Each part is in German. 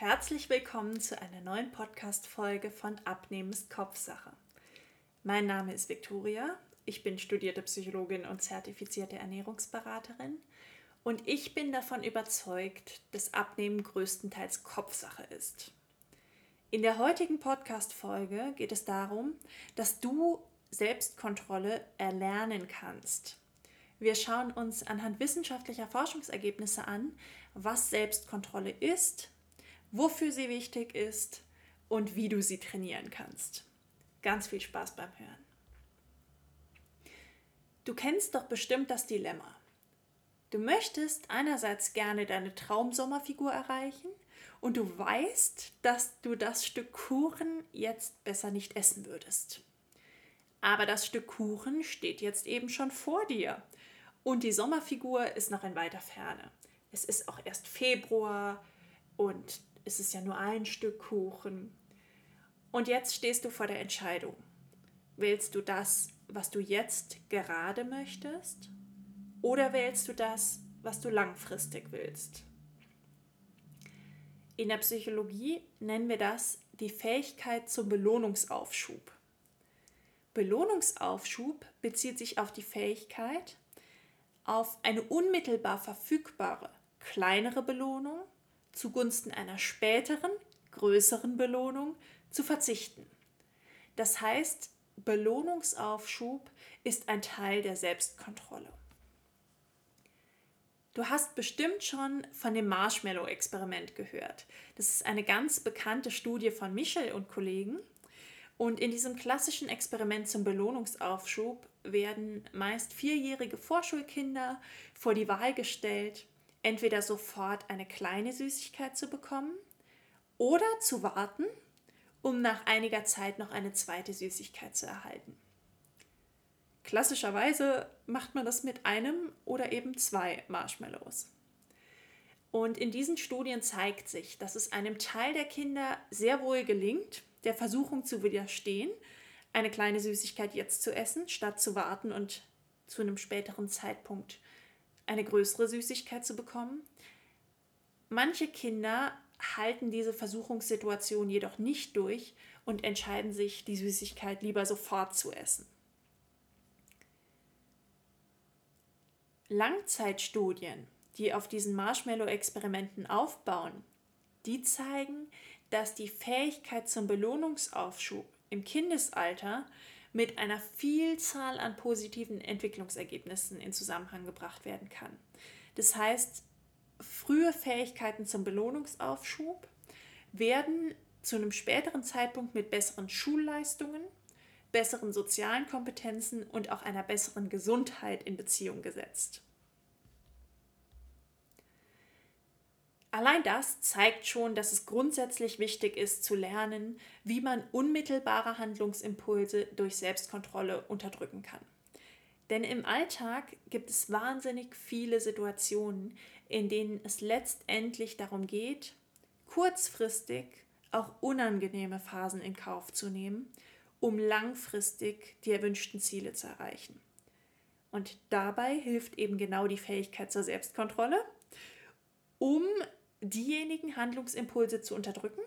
Herzlich willkommen zu einer neuen Podcast-Folge von Abnehmen ist Kopfsache. Mein Name ist Viktoria, ich bin studierte Psychologin und zertifizierte Ernährungsberaterin und ich bin davon überzeugt, dass Abnehmen größtenteils Kopfsache ist. In der heutigen Podcast-Folge geht es darum, dass du Selbstkontrolle erlernen kannst. Wir schauen uns anhand wissenschaftlicher Forschungsergebnisse an, was Selbstkontrolle ist wofür sie wichtig ist und wie du sie trainieren kannst. Ganz viel Spaß beim Hören. Du kennst doch bestimmt das Dilemma. Du möchtest einerseits gerne deine Traumsommerfigur erreichen und du weißt, dass du das Stück Kuchen jetzt besser nicht essen würdest. Aber das Stück Kuchen steht jetzt eben schon vor dir und die Sommerfigur ist noch in weiter Ferne. Es ist auch erst Februar und ist es ja nur ein Stück Kuchen. Und jetzt stehst du vor der Entscheidung. Wählst du das, was du jetzt gerade möchtest? Oder wählst du das, was du langfristig willst? In der Psychologie nennen wir das die Fähigkeit zum Belohnungsaufschub. Belohnungsaufschub bezieht sich auf die Fähigkeit, auf eine unmittelbar verfügbare kleinere Belohnung zugunsten einer späteren, größeren Belohnung zu verzichten. Das heißt, Belohnungsaufschub ist ein Teil der Selbstkontrolle. Du hast bestimmt schon von dem Marshmallow-Experiment gehört. Das ist eine ganz bekannte Studie von Michel und Kollegen. Und in diesem klassischen Experiment zum Belohnungsaufschub werden meist vierjährige Vorschulkinder vor die Wahl gestellt, entweder sofort eine kleine Süßigkeit zu bekommen oder zu warten, um nach einiger Zeit noch eine zweite Süßigkeit zu erhalten. Klassischerweise macht man das mit einem oder eben zwei Marshmallows. Und in diesen Studien zeigt sich, dass es einem Teil der Kinder sehr wohl gelingt, der Versuchung zu widerstehen, eine kleine Süßigkeit jetzt zu essen, statt zu warten und zu einem späteren Zeitpunkt eine größere Süßigkeit zu bekommen. Manche Kinder halten diese Versuchungssituation jedoch nicht durch und entscheiden sich, die Süßigkeit lieber sofort zu essen. Langzeitstudien, die auf diesen Marshmallow-Experimenten aufbauen, die zeigen, dass die Fähigkeit zum Belohnungsaufschub im Kindesalter mit einer Vielzahl an positiven Entwicklungsergebnissen in Zusammenhang gebracht werden kann. Das heißt, frühe Fähigkeiten zum Belohnungsaufschub werden zu einem späteren Zeitpunkt mit besseren Schulleistungen, besseren sozialen Kompetenzen und auch einer besseren Gesundheit in Beziehung gesetzt. Allein das zeigt schon, dass es grundsätzlich wichtig ist zu lernen, wie man unmittelbare Handlungsimpulse durch Selbstkontrolle unterdrücken kann. Denn im Alltag gibt es wahnsinnig viele Situationen, in denen es letztendlich darum geht, kurzfristig auch unangenehme Phasen in Kauf zu nehmen, um langfristig die erwünschten Ziele zu erreichen. Und dabei hilft eben genau die Fähigkeit zur Selbstkontrolle, um diejenigen Handlungsimpulse zu unterdrücken,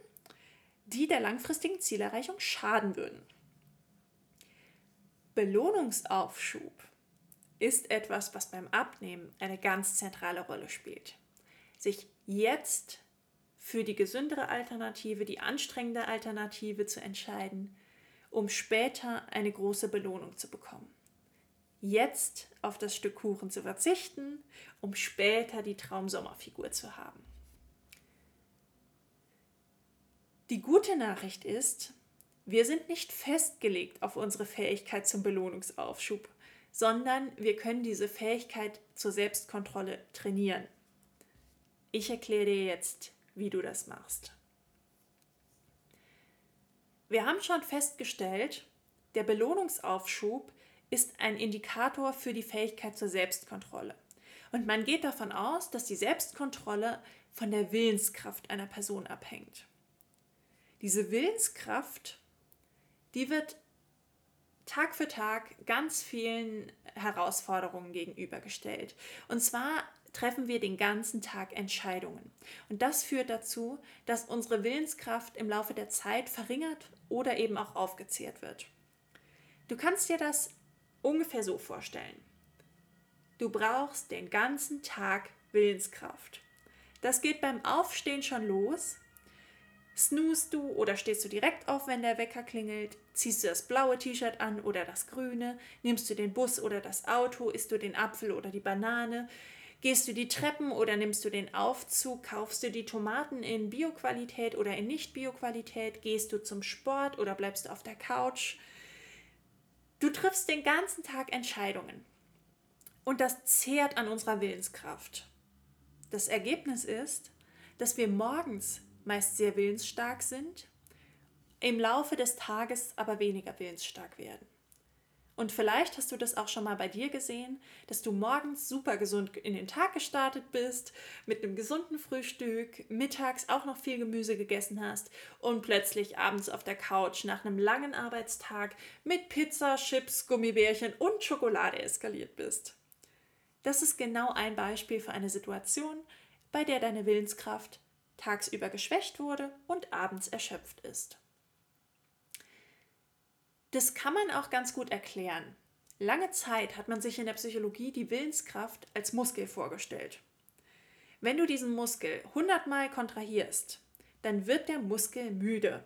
die der langfristigen Zielerreichung schaden würden. Belohnungsaufschub ist etwas, was beim Abnehmen eine ganz zentrale Rolle spielt. Sich jetzt für die gesündere Alternative, die anstrengende Alternative zu entscheiden, um später eine große Belohnung zu bekommen. Jetzt auf das Stück Kuchen zu verzichten, um später die Traumsommerfigur zu haben. Die gute Nachricht ist, wir sind nicht festgelegt auf unsere Fähigkeit zum Belohnungsaufschub, sondern wir können diese Fähigkeit zur Selbstkontrolle trainieren. Ich erkläre dir jetzt, wie du das machst. Wir haben schon festgestellt, der Belohnungsaufschub ist ein Indikator für die Fähigkeit zur Selbstkontrolle. Und man geht davon aus, dass die Selbstkontrolle von der Willenskraft einer Person abhängt. Diese Willenskraft, die wird Tag für Tag ganz vielen Herausforderungen gegenübergestellt. Und zwar treffen wir den ganzen Tag Entscheidungen. Und das führt dazu, dass unsere Willenskraft im Laufe der Zeit verringert oder eben auch aufgezehrt wird. Du kannst dir das ungefähr so vorstellen. Du brauchst den ganzen Tag Willenskraft. Das geht beim Aufstehen schon los. Snoost du oder stehst du direkt auf, wenn der Wecker klingelt? Ziehst du das blaue T-Shirt an oder das grüne? Nimmst du den Bus oder das Auto? Isst du den Apfel oder die Banane? Gehst du die Treppen oder nimmst du den Aufzug? Kaufst du die Tomaten in Bioqualität oder in Nicht-Bioqualität? Gehst du zum Sport oder bleibst du auf der Couch? Du triffst den ganzen Tag Entscheidungen. Und das zehrt an unserer Willenskraft. Das Ergebnis ist, dass wir morgens meist sehr willensstark sind, im Laufe des Tages aber weniger willensstark werden. Und vielleicht hast du das auch schon mal bei dir gesehen, dass du morgens super gesund in den Tag gestartet bist, mit einem gesunden Frühstück, mittags auch noch viel Gemüse gegessen hast und plötzlich abends auf der Couch nach einem langen Arbeitstag mit Pizza, Chips, Gummibärchen und Schokolade eskaliert bist. Das ist genau ein Beispiel für eine Situation, bei der deine Willenskraft tagsüber geschwächt wurde und abends erschöpft ist. Das kann man auch ganz gut erklären. Lange Zeit hat man sich in der Psychologie die Willenskraft als Muskel vorgestellt. Wenn du diesen Muskel 100 Mal kontrahierst, dann wird der Muskel müde.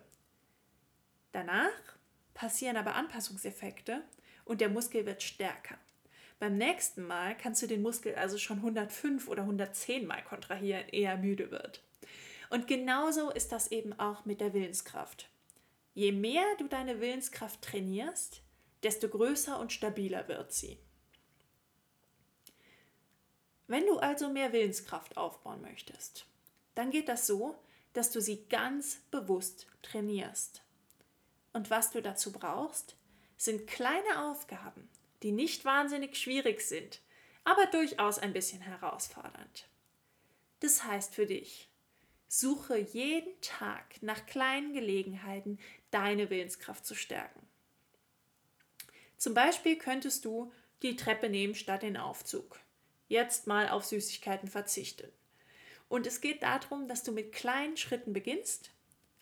Danach passieren aber Anpassungseffekte und der Muskel wird stärker. Beim nächsten Mal kannst du den Muskel also schon 105 oder 110 Mal kontrahieren, ehe er müde wird. Und genauso ist das eben auch mit der Willenskraft. Je mehr du deine Willenskraft trainierst, desto größer und stabiler wird sie. Wenn du also mehr Willenskraft aufbauen möchtest, dann geht das so, dass du sie ganz bewusst trainierst. Und was du dazu brauchst, sind kleine Aufgaben, die nicht wahnsinnig schwierig sind, aber durchaus ein bisschen herausfordernd. Das heißt für dich, suche jeden Tag nach kleinen Gelegenheiten, deine Willenskraft zu stärken. Zum Beispiel könntest du die Treppe nehmen statt den Aufzug. Jetzt mal auf Süßigkeiten verzichten. Und es geht darum, dass du mit kleinen Schritten beginnst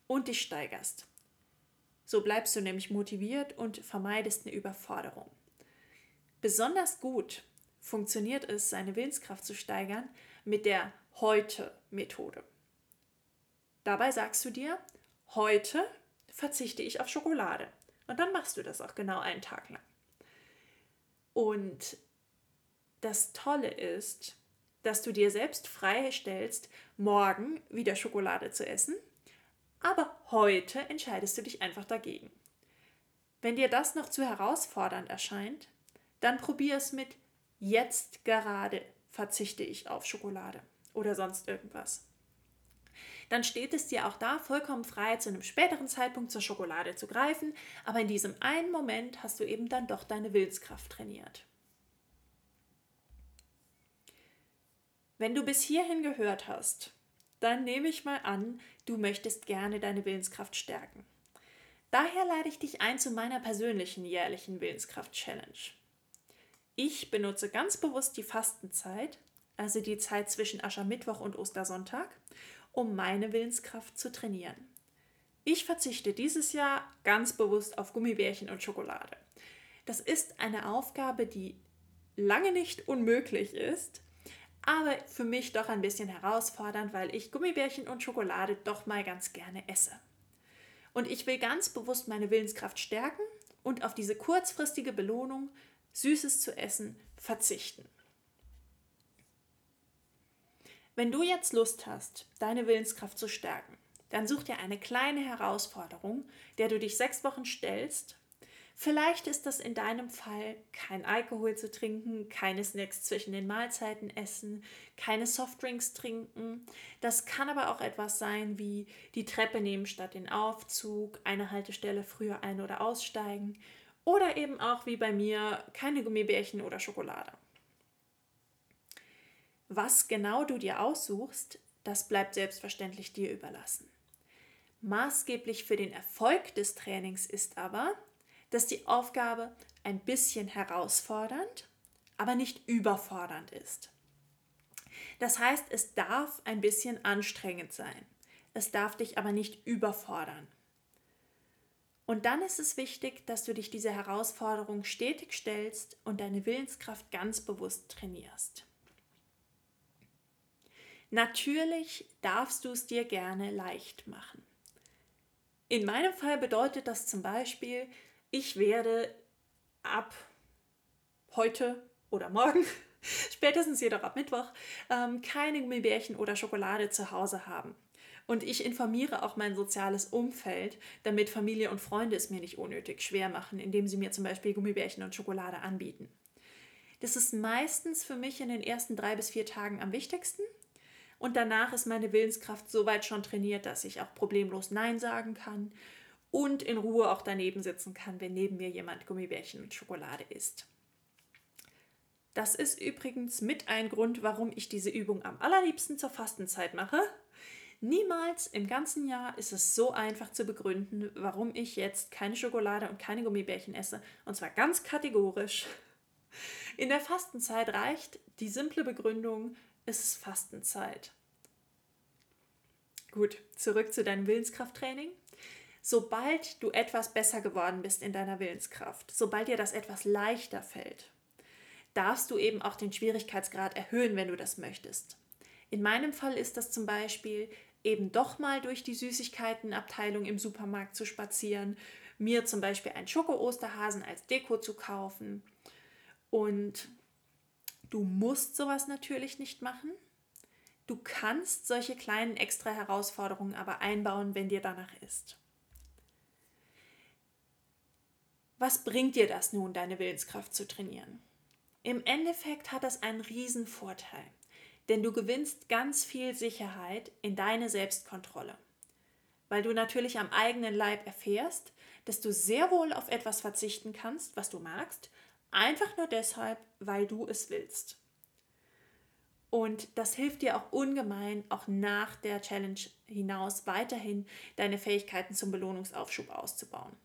und dich steigerst. So bleibst du nämlich motiviert und vermeidest eine Überforderung. Besonders gut funktioniert es, seine Willenskraft zu steigern mit der Heute-Methode. Dabei sagst du dir, heute verzichte ich auf Schokolade. Und dann machst du das auch genau einen Tag lang. Und das Tolle ist, dass du dir selbst freistellst, morgen wieder Schokolade zu essen, aber heute entscheidest du dich einfach dagegen. Wenn dir das noch zu herausfordernd erscheint, dann probier es mit jetzt gerade verzichte ich auf Schokolade oder sonst irgendwas. Dann steht es dir auch da vollkommen frei, zu einem späteren Zeitpunkt zur Schokolade zu greifen, aber in diesem einen Moment hast du eben dann doch deine Willenskraft trainiert. Wenn du bis hierhin gehört hast, dann nehme ich mal an, du möchtest gerne deine Willenskraft stärken. Daher lade ich dich ein zu meiner persönlichen jährlichen Willenskraft-Challenge. Ich benutze ganz bewusst die Fastenzeit, also die Zeit zwischen Aschermittwoch und Ostersonntag, um meine Willenskraft zu trainieren. Ich verzichte dieses Jahr ganz bewusst auf Gummibärchen und Schokolade. Das ist eine Aufgabe, die lange nicht unmöglich ist, aber für mich doch ein bisschen herausfordernd, weil ich Gummibärchen und Schokolade doch mal ganz gerne esse. Und ich will ganz bewusst meine Willenskraft stärken und auf diese kurzfristige Belohnung Süßes zu essen verzichten. Wenn du jetzt Lust hast, deine Willenskraft zu stärken, dann such dir eine kleine Herausforderung, der du dich sechs Wochen stellst. Vielleicht ist das in deinem Fall kein Alkohol zu trinken, keine Snacks zwischen den Mahlzeiten essen, keine Softdrinks trinken. Das kann aber auch etwas sein wie die Treppe nehmen statt den Aufzug, eine Haltestelle früher ein- oder aussteigen oder eben auch wie bei mir keine Gummibärchen oder Schokolade. Was genau du dir aussuchst, das bleibt selbstverständlich dir überlassen. Maßgeblich für den Erfolg des Trainings ist aber, dass die Aufgabe ein bisschen herausfordernd, aber nicht überfordernd ist. Das heißt, es darf ein bisschen anstrengend sein. Es darf dich aber nicht überfordern. Und dann ist es wichtig, dass du dich dieser Herausforderung stetig stellst und deine Willenskraft ganz bewusst trainierst. Natürlich darfst du es dir gerne leicht machen. In meinem Fall bedeutet das zum Beispiel, ich werde ab heute oder morgen, spätestens jedoch ab Mittwoch, ähm, keine Gummibärchen oder Schokolade zu Hause haben. Und ich informiere auch mein soziales Umfeld, damit Familie und Freunde es mir nicht unnötig schwer machen, indem sie mir zum Beispiel Gummibärchen und Schokolade anbieten. Das ist meistens für mich in den ersten drei bis vier Tagen am wichtigsten. Und danach ist meine Willenskraft so weit schon trainiert, dass ich auch problemlos Nein sagen kann und in Ruhe auch daneben sitzen kann, wenn neben mir jemand Gummibärchen mit Schokolade isst. Das ist übrigens mit ein Grund, warum ich diese Übung am allerliebsten zur Fastenzeit mache. Niemals im ganzen Jahr ist es so einfach zu begründen, warum ich jetzt keine Schokolade und keine Gummibärchen esse. Und zwar ganz kategorisch. In der Fastenzeit reicht die simple Begründung, es ist Fastenzeit. Gut, zurück zu deinem Willenskrafttraining. Sobald du etwas besser geworden bist in deiner Willenskraft, sobald dir das etwas leichter fällt, darfst du eben auch den Schwierigkeitsgrad erhöhen, wenn du das möchtest. In meinem Fall ist das zum Beispiel eben doch mal durch die Süßigkeitenabteilung im Supermarkt zu spazieren, mir zum Beispiel einen Schoko-Osterhasen als Deko zu kaufen. Und du musst sowas natürlich nicht machen. Du kannst solche kleinen extra Herausforderungen aber einbauen, wenn dir danach ist. Was bringt dir das nun, deine Willenskraft zu trainieren? Im Endeffekt hat das einen riesen Vorteil, denn du gewinnst ganz viel Sicherheit in deine Selbstkontrolle, weil du natürlich am eigenen Leib erfährst, dass du sehr wohl auf etwas verzichten kannst, was du magst, einfach nur deshalb, weil du es willst. Und das hilft dir auch ungemein, auch nach der Challenge hinaus weiterhin deine Fähigkeiten zum Belohnungsaufschub auszubauen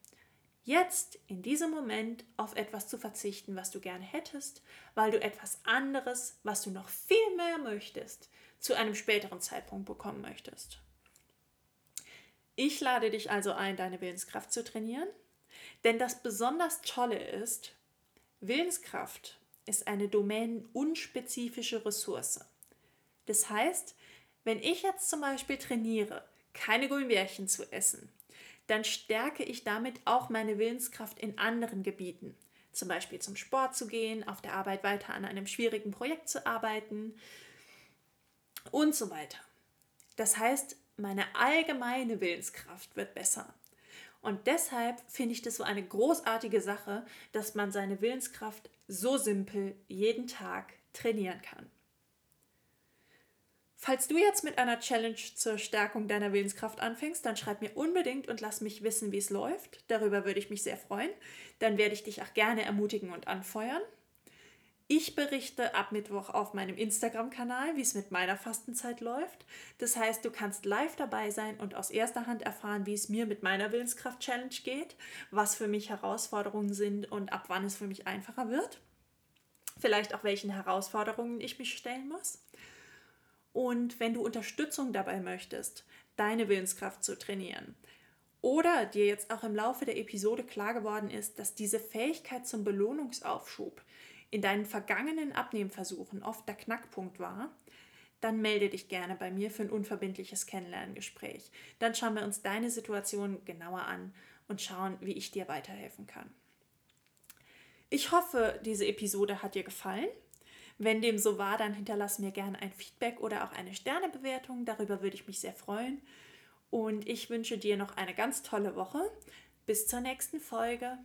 jetzt in diesem Moment auf etwas zu verzichten, was du gerne hättest, weil du etwas anderes, was du noch viel mehr möchtest, zu einem späteren Zeitpunkt bekommen möchtest. Ich lade dich also ein, deine Willenskraft zu trainieren, denn das besonders Tolle ist, Willenskraft ist eine domänenunspezifische Ressource. Das heißt, wenn ich jetzt zum Beispiel trainiere, keine Gummibärchen zu essen, dann stärke ich damit auch meine Willenskraft in anderen Gebieten. Zum Beispiel zum Sport zu gehen, auf der Arbeit weiter an einem schwierigen Projekt zu arbeiten und so weiter. Das heißt, meine allgemeine Willenskraft wird besser. Und deshalb finde ich das so eine großartige Sache, dass man seine Willenskraft so simpel jeden Tag trainieren kann. Falls du jetzt mit einer Challenge zur Stärkung deiner Willenskraft anfängst, dann schreib mir unbedingt und lass mich wissen, wie es läuft. Darüber würde ich mich sehr freuen. Dann werde ich dich auch gerne ermutigen und anfeuern. Ich berichte ab Mittwoch auf meinem Instagram-Kanal, wie es mit meiner Fastenzeit läuft. Das heißt, du kannst live dabei sein und aus erster Hand erfahren, wie es mir mit meiner Willenskraft-Challenge geht, was für mich Herausforderungen sind und ab wann es für mich einfacher wird. Vielleicht auch welchen Herausforderungen ich mich stellen muss. Und wenn du Unterstützung dabei möchtest, deine Willenskraft zu trainieren, oder dir jetzt auch im Laufe der Episode klar geworden ist, dass diese Fähigkeit zum Belohnungsaufschub in deinen vergangenen Abnehmversuchen oft der Knackpunkt war, dann melde dich gerne bei mir für ein unverbindliches Kennenlerngespräch. Dann schauen wir uns deine Situation genauer an und schauen, wie ich dir weiterhelfen kann. Ich hoffe, diese Episode hat dir gefallen wenn dem so war, dann hinterlass mir gerne ein Feedback oder auch eine Sternebewertung. Darüber würde ich mich sehr freuen. Und ich wünsche dir noch eine ganz tolle Woche. Bis zur nächsten Folge.